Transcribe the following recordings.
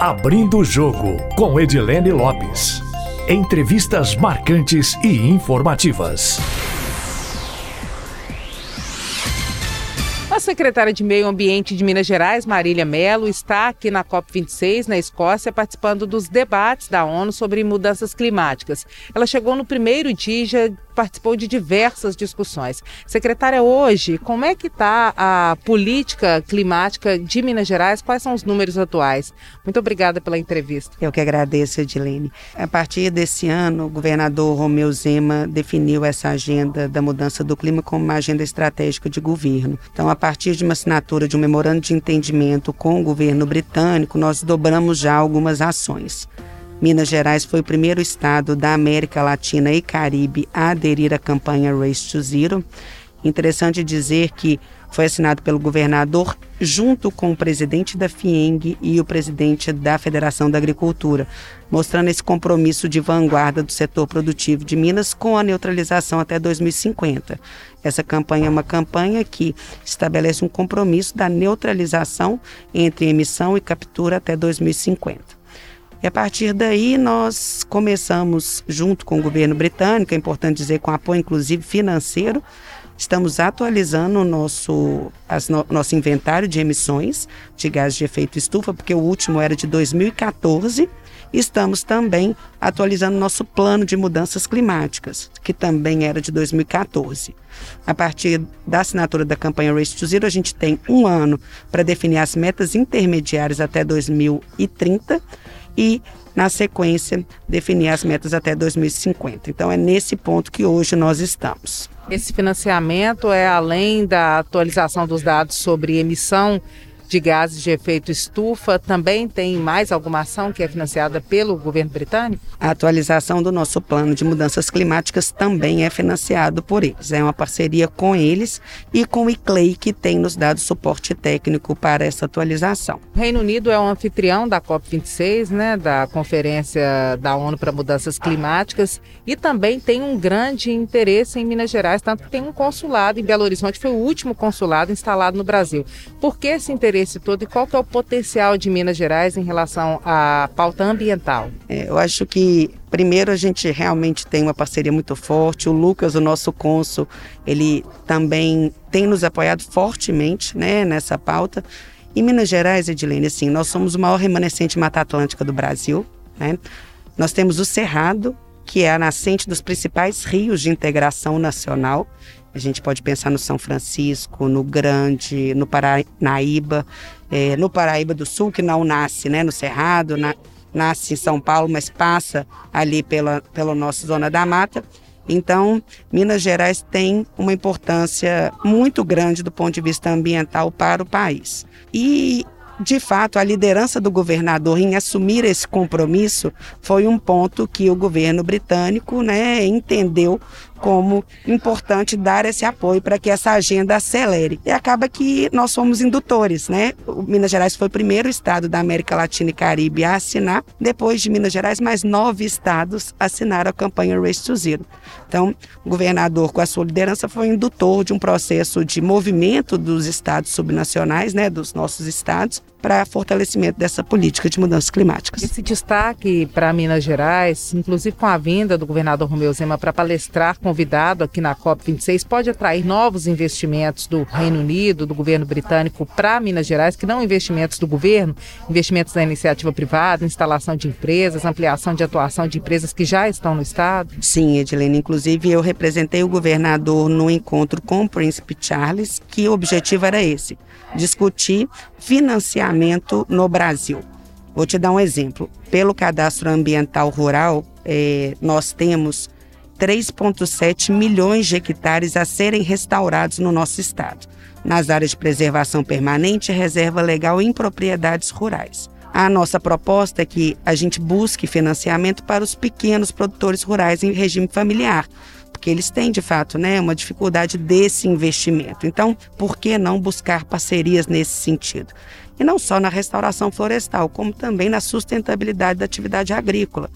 Abrindo o Jogo, com Edilene Lopes. Entrevistas marcantes e informativas. A secretária de Meio Ambiente de Minas Gerais, Marília Melo, está aqui na COP26, na Escócia, participando dos debates da ONU sobre mudanças climáticas. Ela chegou no primeiro dia participou de diversas discussões. Secretária, hoje, como é que está a política climática de Minas Gerais? Quais são os números atuais? Muito obrigada pela entrevista. Eu que agradeço, Edilene. A partir desse ano, o governador Romeu Zema definiu essa agenda da mudança do clima como uma agenda estratégica de governo. Então, a partir de uma assinatura de um memorando de entendimento com o governo britânico, nós dobramos já algumas ações. Minas Gerais foi o primeiro estado da América Latina e Caribe a aderir à campanha Race to Zero. Interessante dizer que foi assinado pelo governador junto com o presidente da FIENG e o presidente da Federação da Agricultura, mostrando esse compromisso de vanguarda do setor produtivo de Minas com a neutralização até 2050. Essa campanha é uma campanha que estabelece um compromisso da neutralização entre emissão e captura até 2050. E a partir daí nós começamos, junto com o governo britânico, é importante dizer, com apoio inclusive financeiro, estamos atualizando o nosso, as, no, nosso inventário de emissões de gases de efeito estufa, porque o último era de 2014. Estamos também atualizando nosso plano de mudanças climáticas, que também era de 2014. A partir da assinatura da campanha Race to Zero, a gente tem um ano para definir as metas intermediárias até 2030 e, na sequência, definir as metas até 2050. Então, é nesse ponto que hoje nós estamos. Esse financiamento é além da atualização dos dados sobre emissão de gases de efeito estufa também tem mais alguma ação que é financiada pelo governo britânico? A atualização do nosso plano de mudanças climáticas também é financiado por eles. É uma parceria com eles e com o ICLEI, que tem nos dado suporte técnico para essa atualização. O Reino Unido é o anfitrião da COP26, né, da Conferência da ONU para Mudanças Climáticas, e também tem um grande interesse em Minas Gerais, tanto que tem um consulado em Belo Horizonte, foi o último consulado instalado no Brasil. Por que esse interesse? Esse todo e qual que é o potencial de Minas Gerais em relação à pauta ambiental? É, eu acho que primeiro a gente realmente tem uma parceria muito forte. O Lucas, o nosso cônsul, ele também tem nos apoiado fortemente né, nessa pauta. Em Minas Gerais, Edilene, assim, nós somos o maior remanescente Mata Atlântica do Brasil. Né? Nós temos o Cerrado, que é a nascente dos principais rios de integração nacional. A gente pode pensar no São Francisco, no Grande, no Paranaíba, é, no Paraíba do Sul, que não nasce né, no Cerrado, na, nasce em São Paulo, mas passa ali pela, pela nossa Zona da Mata. Então, Minas Gerais tem uma importância muito grande do ponto de vista ambiental para o país. E de fato, a liderança do governador em assumir esse compromisso foi um ponto que o governo britânico né, entendeu como importante dar esse apoio para que essa agenda acelere. E acaba que nós fomos indutores, né? O Minas Gerais foi o primeiro estado da América Latina e Caribe a assinar. Depois de Minas Gerais, mais nove estados assinaram a campanha Race to Zero. Então, o governador, com a sua liderança, foi indutor de um processo de movimento dos estados subnacionais, né, dos nossos estados, para fortalecimento dessa política de mudanças climáticas. Esse destaque para Minas Gerais, inclusive com a vinda do governador Romeu Zema para palestrar convidado aqui na COP26 pode atrair novos investimentos do Reino Unido, do governo britânico para Minas Gerais, que não investimentos do governo, investimentos da iniciativa privada, instalação de empresas, ampliação de atuação de empresas que já estão no estado? Sim, Edilene. Inclusive, eu representei o governador no encontro com o Príncipe Charles, que o objetivo era esse: discutir financiamento no Brasil. Vou te dar um exemplo. Pelo cadastro ambiental rural, eh, nós temos 3,7 milhões de hectares a serem restaurados no nosso estado, nas áreas de preservação permanente, reserva legal e em propriedades rurais. A nossa proposta é que a gente busque financiamento para os pequenos produtores rurais em regime familiar, porque eles têm de fato né, uma dificuldade desse investimento. Então, por que não buscar parcerias nesse sentido? E não só na restauração florestal, como também na sustentabilidade da atividade agrícola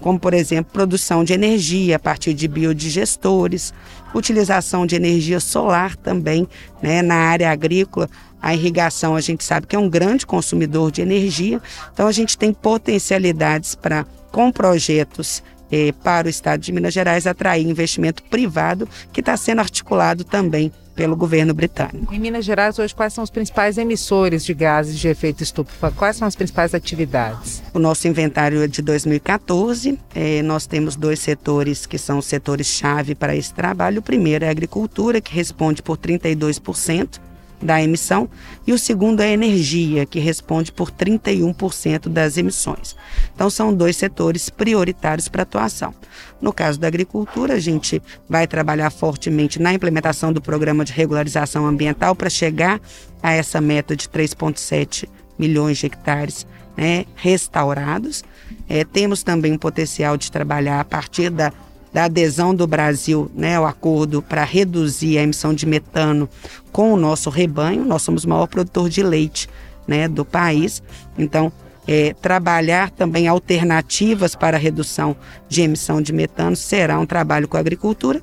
como, por exemplo, produção de energia a partir de biodigestores, utilização de energia solar também né, na área agrícola. A irrigação a gente sabe que é um grande consumidor de energia, então a gente tem potencialidades para, com projetos eh, para o estado de Minas Gerais, atrair investimento privado, que está sendo articulado também pelo governo britânico. Em Minas Gerais, hoje, quais são os principais emissores de gases de efeito estufa? Quais são as principais atividades? O nosso inventário é de 2014. É, nós temos dois setores que são setores-chave para esse trabalho. O primeiro é a agricultura, que responde por 32% da emissão, e o segundo é a energia, que responde por 31% das emissões. Então, são dois setores prioritários para atuação. No caso da agricultura, a gente vai trabalhar fortemente na implementação do programa de regularização ambiental para chegar a essa meta de 3,7 milhões de hectares né, restaurados. É, temos também um potencial de trabalhar a partir da da adesão do Brasil né, ao acordo para reduzir a emissão de metano com o nosso rebanho. Nós somos o maior produtor de leite né, do país. Então, é, trabalhar também alternativas para redução de emissão de metano será um trabalho com a agricultura.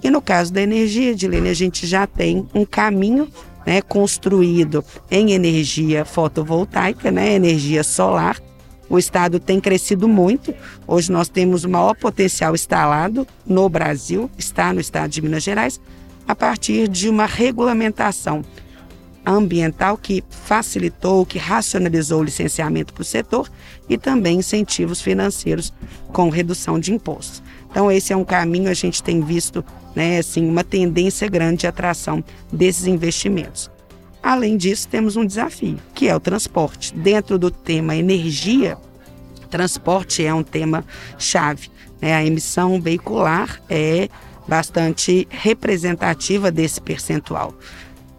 E no caso da energia, Edilene, a gente já tem um caminho né, construído em energia fotovoltaica, né, energia solar, o estado tem crescido muito. Hoje nós temos o maior potencial instalado no Brasil, está no estado de Minas Gerais, a partir de uma regulamentação ambiental que facilitou, que racionalizou o licenciamento para o setor e também incentivos financeiros com redução de impostos. Então esse é um caminho a gente tem visto, né, assim, uma tendência grande de atração desses investimentos. Além disso, temos um desafio, que é o transporte. Dentro do tema energia, transporte é um tema chave. Né? A emissão veicular é bastante representativa desse percentual.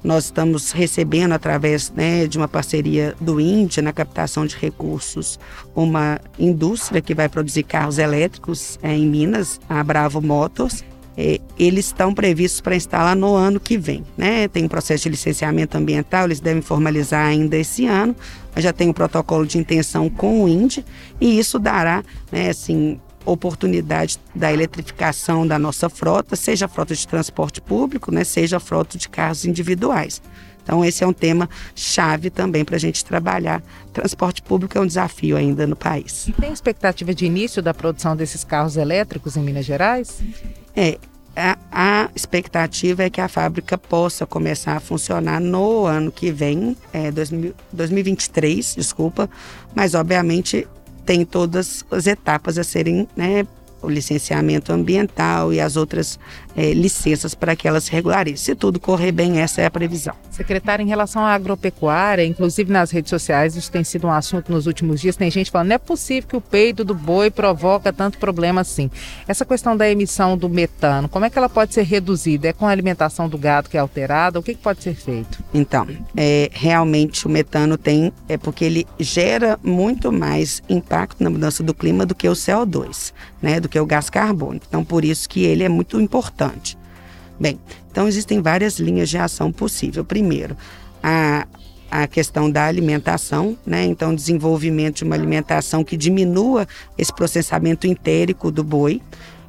Nós estamos recebendo, através né, de uma parceria do INDE na captação de recursos, uma indústria que vai produzir carros elétricos é, em Minas, a Bravo Motors, é, eles estão previstos para instalar no ano que vem. Né? Tem um processo de licenciamento ambiental, eles devem formalizar ainda esse ano, mas já tem um protocolo de intenção com o INDE, e isso dará, né, assim, oportunidade da eletrificação da nossa frota, seja frota de transporte público, né, seja frota de carros individuais. Então, esse é um tema chave também para a gente trabalhar. Transporte público é um desafio ainda no país. E tem expectativa de início da produção desses carros elétricos em Minas Gerais? É, a, a, expectativa é que a fábrica possa começar a funcionar no ano que vem, é, 2000, 2023, desculpa, mas obviamente tem todas as etapas a serem né, o licenciamento ambiental e as outras é, licenças para que elas se regularizem. Se tudo correr bem, essa é a previsão. Secretária, em relação à agropecuária, inclusive nas redes sociais, isso tem sido um assunto nos últimos dias. Tem gente falando, não é possível que o peido do boi provoca tanto problema assim. Essa questão da emissão do metano, como é que ela pode ser reduzida? É com a alimentação do gado que é alterada? O que, que pode ser feito? Então, é, realmente o metano tem, é porque ele gera muito mais impacto na mudança do clima do que o CO2, né? Do do que o gás carbônico. Então, por isso que ele é muito importante. Bem, então existem várias linhas de ação possível. Primeiro, a, a questão da alimentação, né? Então, desenvolvimento de uma alimentação que diminua esse processamento entérico do boi.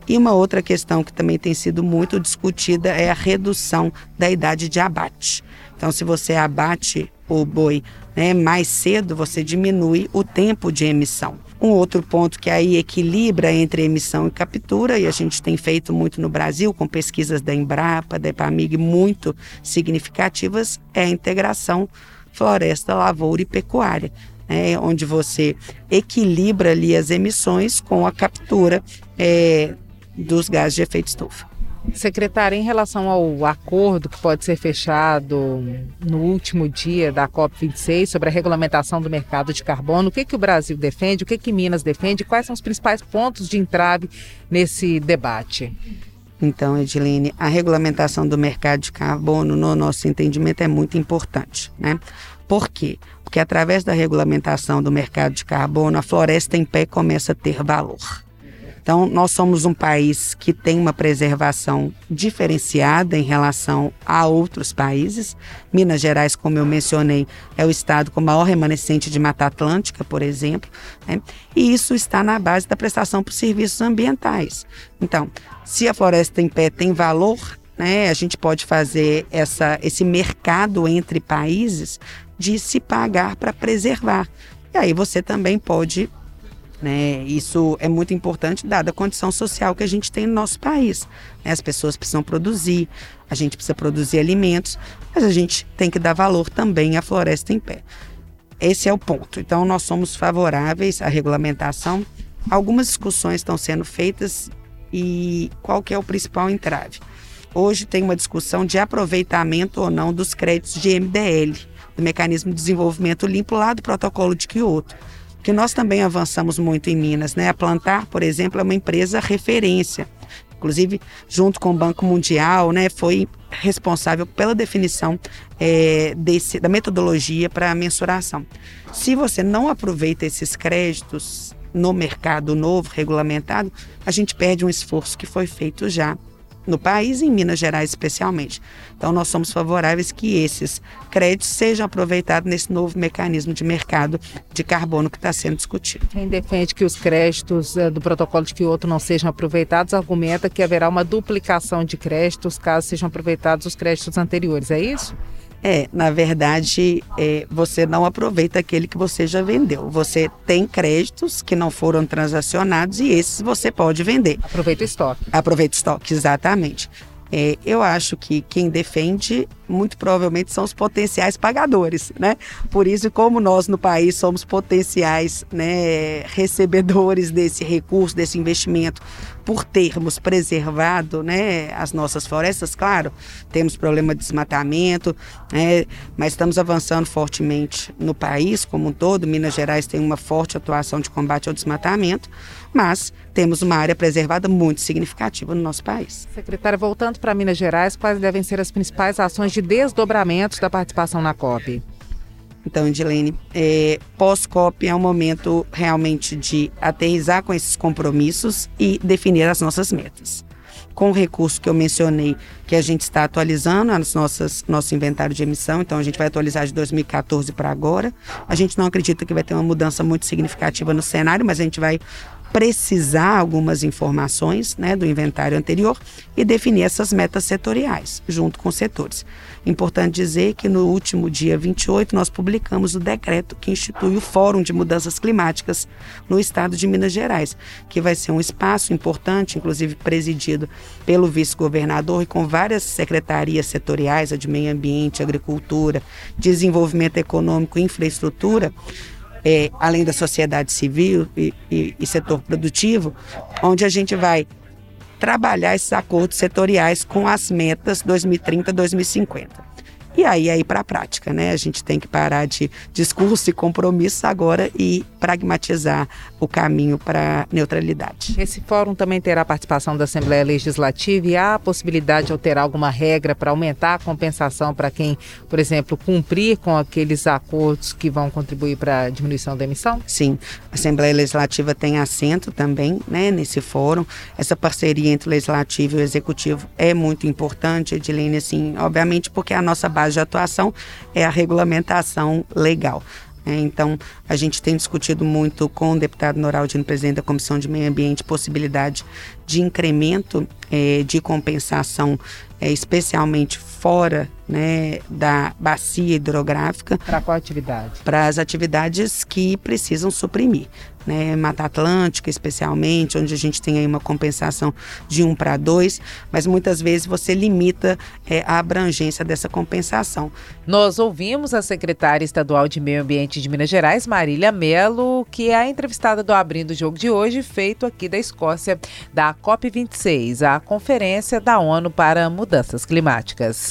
E uma outra questão que também tem sido muito discutida é a redução da idade de abate. Então, se você abate o boi né, mais cedo, você diminui o tempo de emissão. Um outro ponto que aí equilibra entre emissão e captura, e a gente tem feito muito no Brasil, com pesquisas da Embrapa, da EPAMIG muito significativas, é a integração floresta, lavoura e pecuária. É, onde você equilibra ali as emissões com a captura é, dos gases de efeito estufa. Secretária, em relação ao acordo que pode ser fechado no último dia da COP26 sobre a regulamentação do mercado de carbono, o que, que o Brasil defende, o que, que Minas defende, quais são os principais pontos de entrave nesse debate? Então, Edilene, a regulamentação do mercado de carbono, no nosso entendimento, é muito importante. Né? Por quê? Porque através da regulamentação do mercado de carbono, a floresta em pé começa a ter valor. Então, nós somos um país que tem uma preservação diferenciada em relação a outros países. Minas Gerais, como eu mencionei, é o estado com maior remanescente de Mata Atlântica, por exemplo. Né? E isso está na base da prestação por serviços ambientais. Então, se a floresta em pé tem valor, né, a gente pode fazer essa, esse mercado entre países de se pagar para preservar. E aí você também pode né? Isso é muito importante, dada a condição social que a gente tem no nosso país. Né? As pessoas precisam produzir, a gente precisa produzir alimentos, mas a gente tem que dar valor também à floresta em pé. Esse é o ponto. Então, nós somos favoráveis à regulamentação. Algumas discussões estão sendo feitas e qual que é o principal entrave? Hoje tem uma discussão de aproveitamento ou não dos créditos de MDL, do Mecanismo de Desenvolvimento Limpo lá do Protocolo de Quioto que nós também avançamos muito em Minas. Né? A Plantar, por exemplo, é uma empresa referência. Inclusive, junto com o Banco Mundial, né, foi responsável pela definição é, desse, da metodologia para a mensuração. Se você não aproveita esses créditos no mercado novo, regulamentado, a gente perde um esforço que foi feito já no país em Minas Gerais especialmente. Então nós somos favoráveis que esses créditos sejam aproveitados nesse novo mecanismo de mercado de carbono que está sendo discutido. Quem defende que os créditos eh, do protocolo de Kyoto não sejam aproveitados argumenta que haverá uma duplicação de créditos caso sejam aproveitados os créditos anteriores, é isso? É, na verdade, é, você não aproveita aquele que você já vendeu. Você tem créditos que não foram transacionados e esses você pode vender. Aproveita o estoque. Aproveita o estoque, exatamente. É, eu acho que quem defende muito provavelmente são os potenciais pagadores, né? Por isso, como nós no país somos potenciais né, recebedores desse recurso, desse investimento, por termos preservado né, as nossas florestas, claro, temos problema de desmatamento, né, mas estamos avançando fortemente no país como um todo. Minas Gerais tem uma forte atuação de combate ao desmatamento, mas temos uma área preservada muito significativa no nosso país. Secretária, voltando para Minas Gerais, quais devem ser as principais ações de desdobramento da participação na COP? Então, Edilene, é, pós-COP é um momento realmente de aterrizar com esses compromissos e definir as nossas metas. Com o recurso que eu mencionei, que a gente está atualizando as nossas nosso inventário de emissão, então a gente vai atualizar de 2014 para agora. A gente não acredita que vai ter uma mudança muito significativa no cenário, mas a gente vai precisar algumas informações né, do inventário anterior e definir essas metas setoriais, junto com os setores. Importante dizer que no último dia 28 nós publicamos o decreto que institui o Fórum de Mudanças Climáticas no estado de Minas Gerais, que vai ser um espaço importante, inclusive presidido pelo vice-governador e com várias secretarias setoriais, a de meio ambiente, agricultura, desenvolvimento econômico e infraestrutura, é, além da sociedade civil e, e, e setor produtivo, onde a gente vai trabalhar esses acordos setoriais com as metas 2030-2050. E aí aí para a prática, né? A gente tem que parar de discurso e compromisso agora e pragmatizar o caminho para neutralidade. Esse fórum também terá a participação da Assembleia Legislativa e há a possibilidade de alterar alguma regra para aumentar a compensação para quem, por exemplo, cumprir com aqueles acordos que vão contribuir para a diminuição da emissão? Sim, a Assembleia Legislativa tem assento também, né, nesse fórum. Essa parceria entre o legislativo e o executivo é muito importante, Edilene, assim, obviamente porque a nossa base de atuação é a regulamentação legal. É, então, a gente tem discutido muito com o deputado Noraldino, presidente da Comissão de Meio Ambiente, possibilidade de incremento é, de compensação, é, especialmente fora né, da bacia hidrográfica. Para qual atividade? Para as atividades que precisam suprimir né, Mata Atlântica especialmente, onde a gente tem aí uma compensação de 1 para 2, mas muitas vezes você limita é, a abrangência dessa compensação. Nós ouvimos a secretária estadual de Meio Ambiente de Minas Gerais, Marília Melo, que é a entrevistada do Abrindo o Jogo de hoje, feito aqui da Escócia, da COP26, a Conferência da ONU para Mudanças Climáticas.